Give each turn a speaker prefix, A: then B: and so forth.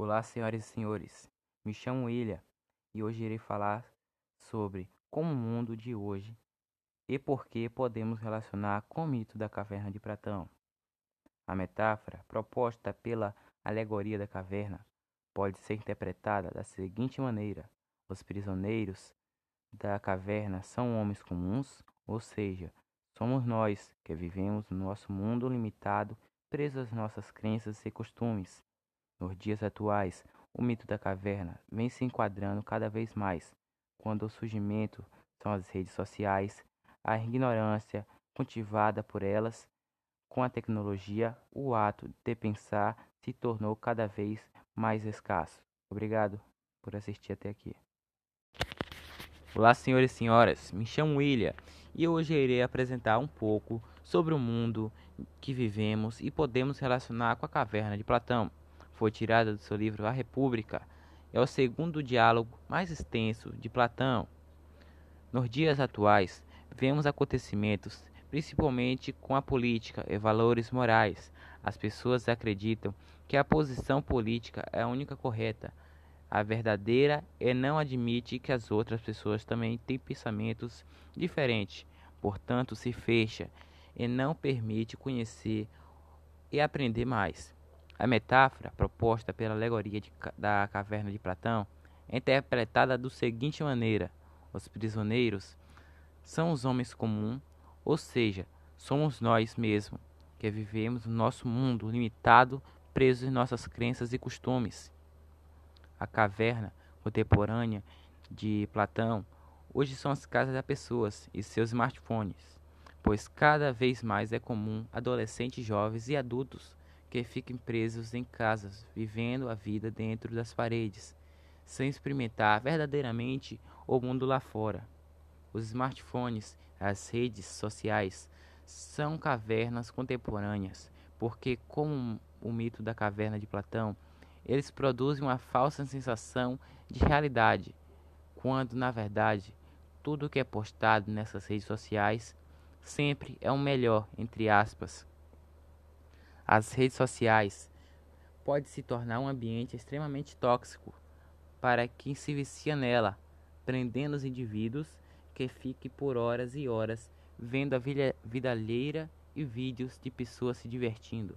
A: Olá, senhoras e senhores. Me chamo William e hoje irei falar sobre como o mundo de hoje e por que podemos relacionar com o mito da caverna de Platão. A metáfora proposta pela alegoria da caverna pode ser interpretada da seguinte maneira: os prisioneiros da caverna são homens comuns, ou seja, somos nós que vivemos no nosso mundo limitado, presos às nossas crenças e costumes. Nos dias atuais, o mito da caverna vem se enquadrando cada vez mais, quando o surgimento são as redes sociais, a ignorância cultivada por elas, com a tecnologia, o ato de pensar se tornou cada vez mais escasso. Obrigado por assistir até aqui. Olá, senhores e senhoras, me chamo William e hoje irei apresentar um pouco sobre o mundo que vivemos e podemos relacionar com a caverna de Platão foi tirada do seu livro A República, é o segundo diálogo mais extenso de Platão. Nos dias atuais, vemos acontecimentos, principalmente com a política e valores morais. As pessoas acreditam que a posição política é a única correta, a verdadeira e não admite que as outras pessoas também têm pensamentos diferentes. Portanto, se fecha e não permite conhecer e aprender mais. A metáfora proposta pela alegoria de, da caverna de Platão é interpretada da seguinte maneira: os prisioneiros são os homens comuns, ou seja, somos nós mesmos que vivemos no nosso mundo limitado, presos em nossas crenças e costumes. A caverna contemporânea de Platão hoje são as casas das pessoas e seus smartphones, pois cada vez mais é comum adolescentes, jovens e adultos que fiquem presos em casas, vivendo a vida dentro das paredes, sem experimentar verdadeiramente o mundo lá fora. Os smartphones, as redes sociais, são cavernas contemporâneas, porque, como o mito da caverna de Platão, eles produzem uma falsa sensação de realidade, quando na verdade tudo que é postado nessas redes sociais sempre é o melhor, entre aspas, as redes sociais pode se tornar um ambiente extremamente tóxico para quem se vicia nela, prendendo os indivíduos que fiquem por horas e horas vendo a vida alheira e vídeos de pessoas se divertindo.